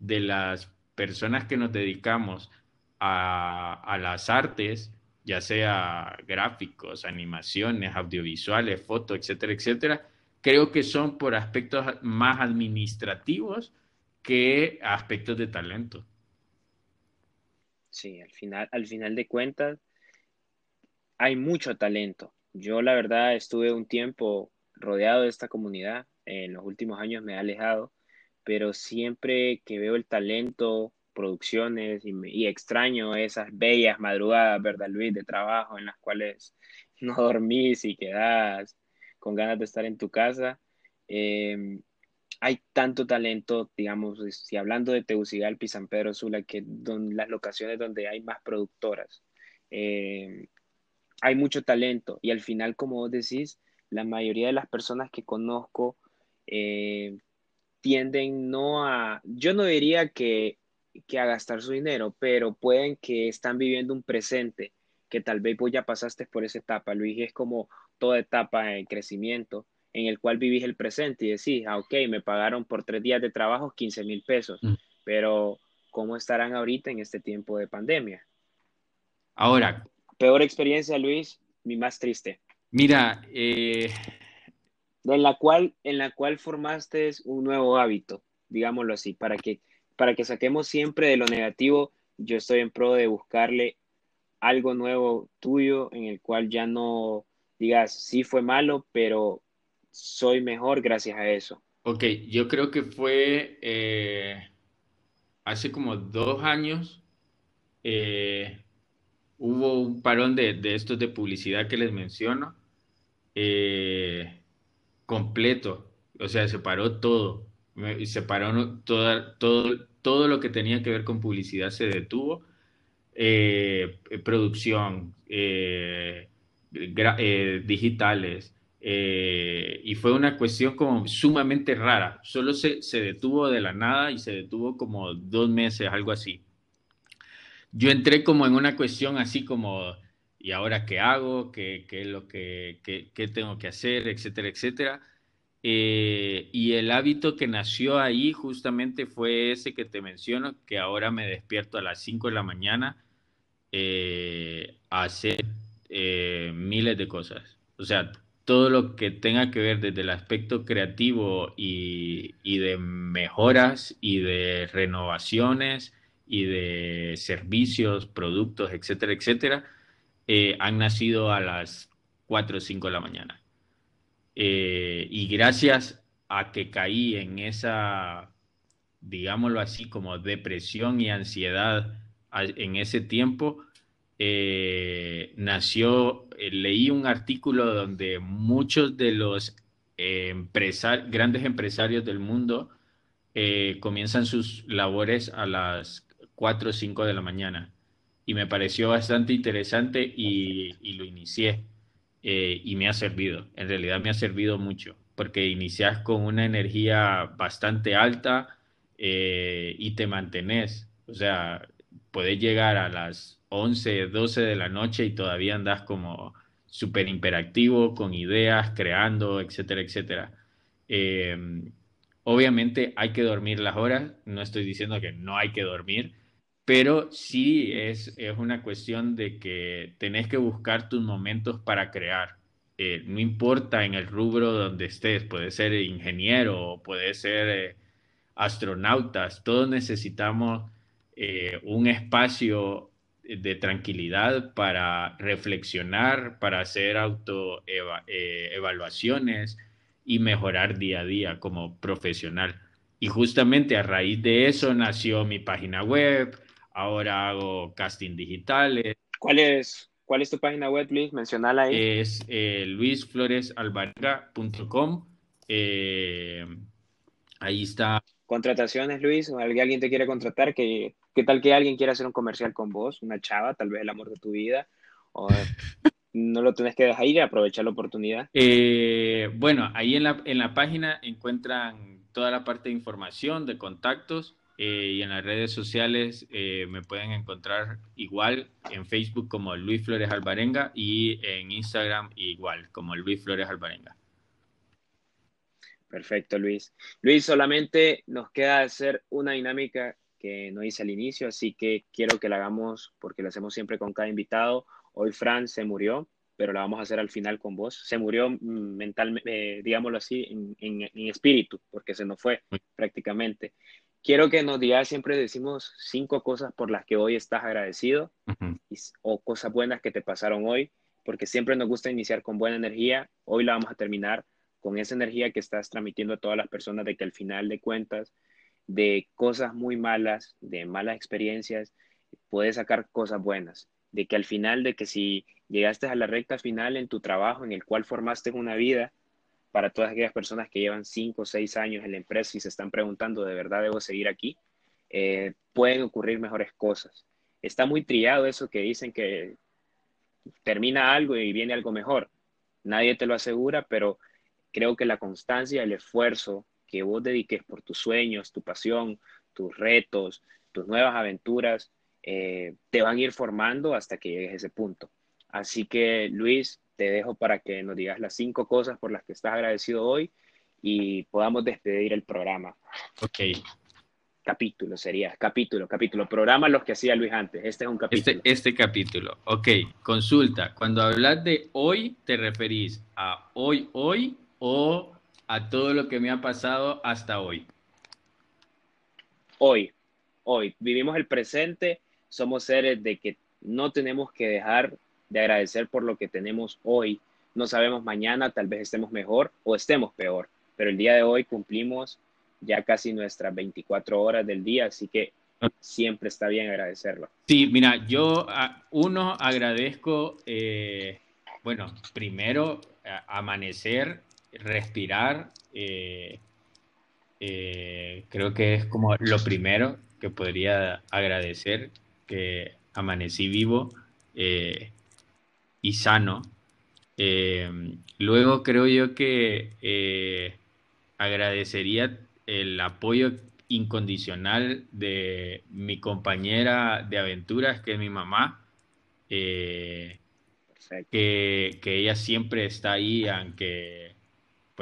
de las personas que nos dedicamos a, a las artes, ya sea gráficos, animaciones, audiovisuales, fotos, etcétera, etcétera, creo que son por aspectos más administrativos que aspectos de talento. Sí, al final, al final de cuentas, hay mucho talento. Yo la verdad estuve un tiempo rodeado de esta comunidad, en los últimos años me he alejado, pero siempre que veo el talento, producciones y, extraño esas bellas madrugadas, ¿verdad, Luis? De trabajo en las cuales no dormís y quedás con ganas de estar en tu casa. Eh, hay tanto talento, digamos, si hablando de Tegucigalpa y San Pedro Sula, que son las locaciones donde hay más productoras, eh, hay mucho talento. Y al final, como vos decís, la mayoría de las personas que conozco eh, tienden no a, yo no diría que, que a gastar su dinero, pero pueden que están viviendo un presente, que tal vez vos ya pasaste por esa etapa, Luis, es como toda etapa en crecimiento en el cual vivís el presente y decís, ah, ok, me pagaron por tres días de trabajo 15 mil pesos, mm. pero ¿cómo estarán ahorita en este tiempo de pandemia? Ahora. Peor experiencia, Luis, mi más triste. Mira, eh... en la cual, en la cual formaste un nuevo hábito, digámoslo así, para que, para que saquemos siempre de lo negativo. Yo estoy en pro de buscarle algo nuevo tuyo en el cual ya no digas, sí fue malo, pero soy mejor gracias a eso. Ok, yo creo que fue eh, hace como dos años, eh, hubo un parón de, estos de publicidad que les menciono, eh, completo, o sea, se paró todo, se paró toda, todo, todo lo que tenía que ver con publicidad se detuvo, producción, digitales, eh, y fue una cuestión como sumamente rara. Solo se, se, detuvo de la nada y se detuvo como dos meses, algo así. Yo entré como en una cuestión así como, ¿y ahora qué hago? ¿Qué, qué es lo que qué, tengo que hacer? Etcétera, etcétera. Eh, y el hábito que nació ahí justamente fue ese que te menciono, que ahora me despierto a las 5 de la mañana eh, hacer eh, miles de cosas. O sea, todo lo que tenga que ver desde el aspecto creativo y, de mejoras y de renovaciones y de servicios, productos, etcétera, etcétera, eh, han nacido a las 4 o 5 de la mañana. y gracias a que caí en esa, digámoslo así, como depresión y ansiedad en ese tiempo, eh, nació, eh, leí un artículo donde muchos de los grandes empresarios del mundo eh, comienzan sus labores a las 4 o 5 de la mañana. Y me pareció bastante interesante y, y lo inicié. y me ha servido, en realidad me ha servido mucho, porque inicias con una energía bastante alta y te mantenés. O sea, puedes llegar a las 11, 12 de la noche y todavía andas como súper imperactivo, con ideas, creando, etcétera, etcétera. Eh, obviamente hay que dormir las horas, no estoy diciendo que no hay que dormir, pero sí es, es una cuestión de que tenés que buscar tus momentos para crear. Eh, no importa en el rubro donde estés, puede ser ingeniero, puede ser eh, astronautas, todos necesitamos eh, un espacio de tranquilidad para reflexionar, para hacer auto eh, evaluaciones y mejorar día a día como profesional. Y justamente a raíz de eso nació mi página web, ahora hago casting digitales. ¿Cuál es, cuál es tu página web, Luis? Mencionala ahí. Es eh. Eh, ahí está. Contrataciones, Luis, alguien te quiere contratar, que ¿Qué tal que alguien quiera hacer un comercial con vos, una chava, tal vez el amor de tu vida? O no lo tenés que dejar ir y aprovechar la oportunidad. Eh, bueno, ahí en la, en la página encuentran toda la parte de información, de contactos. Eh, y en las redes sociales eh, me pueden encontrar igual en Facebook como Luis Flores Alvarenga y en Instagram igual como Luis Flores Alvarenga. Perfecto, Luis. Luis, solamente nos queda hacer una dinámica que no hice al inicio, así que quiero que la hagamos porque la hacemos siempre con cada invitado. Hoy Fran se murió, pero la vamos a hacer al final con vos. Se murió mm, mentalmente, eh, digámoslo así, en, espíritu, porque se nos fue prácticamente. Quiero que nos digas, siempre decimos cinco cosas por las que hoy estás agradecido o cosas buenas que te pasaron hoy, porque siempre nos gusta iniciar con buena energía. Hoy la vamos a terminar con esa energía que estás transmitiendo a todas las personas de que al final de cuentas de cosas muy malas, de malas experiencias, puedes sacar cosas buenas. De que al final, de que si llegaste a la recta final en tu trabajo, en el cual formaste una vida, para todas aquellas personas que llevan cinco o seis años en la empresa y se están preguntando, ¿de verdad debo seguir aquí? Eh, pueden ocurrir mejores cosas. Está muy triado eso que dicen que termina algo y viene algo mejor. Nadie te lo asegura, pero creo que la constancia, el esfuerzo, que vos dediques por tus sueños, tu pasión, tus retos, tus nuevas aventuras, eh, te van a ir formando hasta que llegues a ese punto. Así que, Luis, te dejo para que nos digas las cinco cosas por las que estás agradecido hoy y podamos despedir el programa. Ok. Capítulo sería, capítulo, capítulo. Programa los que hacía Luis antes. Este es un capítulo. Este, este capítulo. Ok, consulta. Cuando hablas de hoy, ¿te referís a hoy, hoy o a todo lo que me ha pasado hasta hoy? Hoy, hoy. Vivimos el presente, somos seres de que no tenemos que dejar de agradecer por lo que tenemos hoy. No sabemos mañana, tal vez estemos mejor o estemos peor, pero el día de hoy cumplimos ya casi nuestras 24 horas del día, así que siempre está bien agradecerlo. Sí, mira, yo uno agradezco, eh, bueno, primero amanecer respirar, eh, eh, creo que es como lo primero que podría agradecer, que amanecí vivo eh, y sano. luego creo yo que agradecería el apoyo incondicional de mi compañera de aventuras, que es mi mamá, que, que, ella siempre está ahí, aunque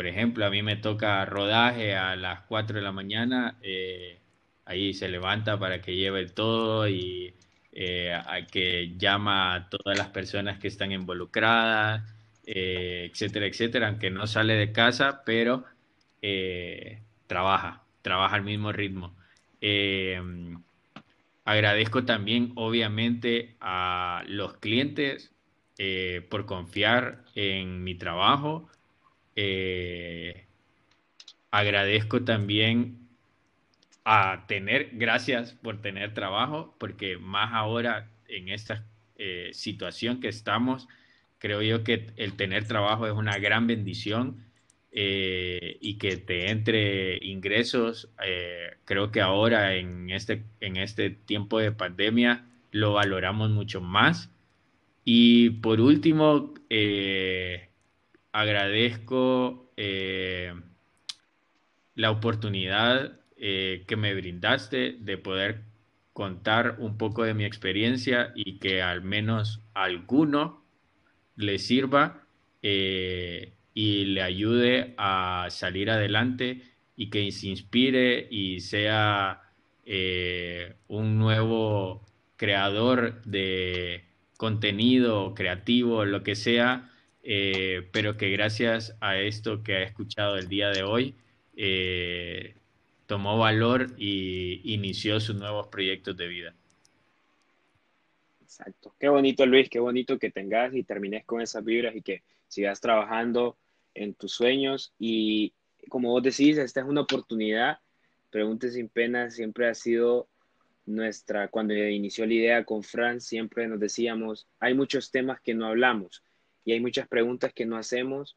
por ejemplo, a mí me toca rodaje a las 4 de la mañana, eh, ahí se levanta para que lleve todo y, eh, a que llama a todas las personas que están involucradas, eh, etcétera, etcétera, aunque no sale de casa, pero trabaja, trabaja al mismo ritmo. agradezco también, obviamente, a los clientes por confiar en mi trabajo. Agradezco también a tener, gracias por tener trabajo, porque más ahora en esta eh, situación que estamos, creo yo que el tener trabajo es una gran bendición eh, y que te entre ingresos, eh, creo que ahora en este, en este tiempo de pandemia lo valoramos mucho más. Y por último, agradezco la oportunidad eh, que me brindaste de poder contar un poco de mi experiencia y que al menos a alguno le sirva eh, y le ayude a salir adelante y que se inspire y sea eh, un nuevo creador de contenido creativo, lo que sea, pero que gracias a esto que ha escuchado el día de hoy, tomó valor y inició sus nuevos proyectos de vida. Exacto. Qué bonito, Luis, qué bonito que tengas y termines con esas vibras y que sigas trabajando en tus sueños. Y como vos decís, esta es una oportunidad. Pregunte sin pena siempre ha sido nuestra, cuando inició la idea con Fran, siempre nos decíamos, hay muchos temas que no hablamos y hay muchas preguntas que no hacemos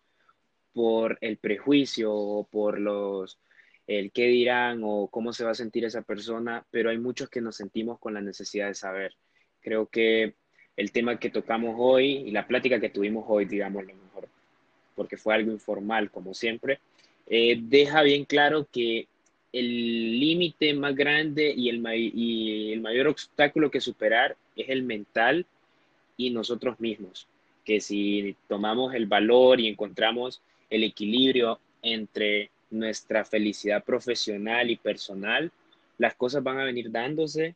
por el prejuicio o por los el qué dirán o cómo se va a sentir esa persona, pero hay muchos que nos sentimos con la necesidad de saber. Creo que el tema que tocamos hoy y la plática que tuvimos hoy, digamos lo mejor, porque fue algo informal como siempre, eh, deja bien claro que el límite más grande y el, y el mayor obstáculo que superar es el mental y nosotros mismos. Que si tomamos el valor y encontramos el equilibrio entre nuestra felicidad profesional y personal, las cosas van a venir dándose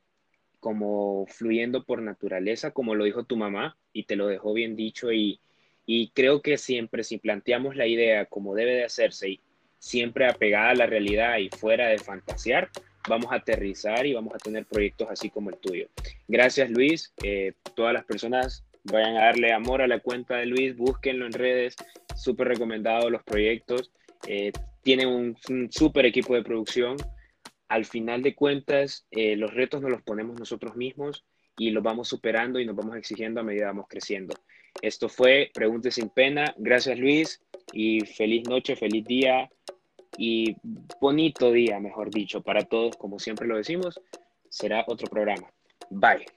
como fluyendo por naturaleza, como lo dijo tu mamá y te lo dejó bien dicho y, y creo que siempre si planteamos la idea como debe de hacerse y siempre apegada a la realidad y fuera de fantasear, vamos a aterrizar y vamos a tener proyectos así como el tuyo. Gracias Luis, eh, todas las personas vayan a darle amor a la cuenta de Luis, búsquenlo en redes, súper recomendado los proyectos. Eh, tiene un, súper equipo de producción. Al final de cuentas, eh, los retos nos los ponemos nosotros mismos y los vamos superando y nos vamos exigiendo a medida que vamos creciendo. Esto fue Pregunte sin pena. Gracias Luis y feliz noche, feliz día y bonito día, mejor dicho, para todos, como siempre lo decimos. Será otro programa. Bye.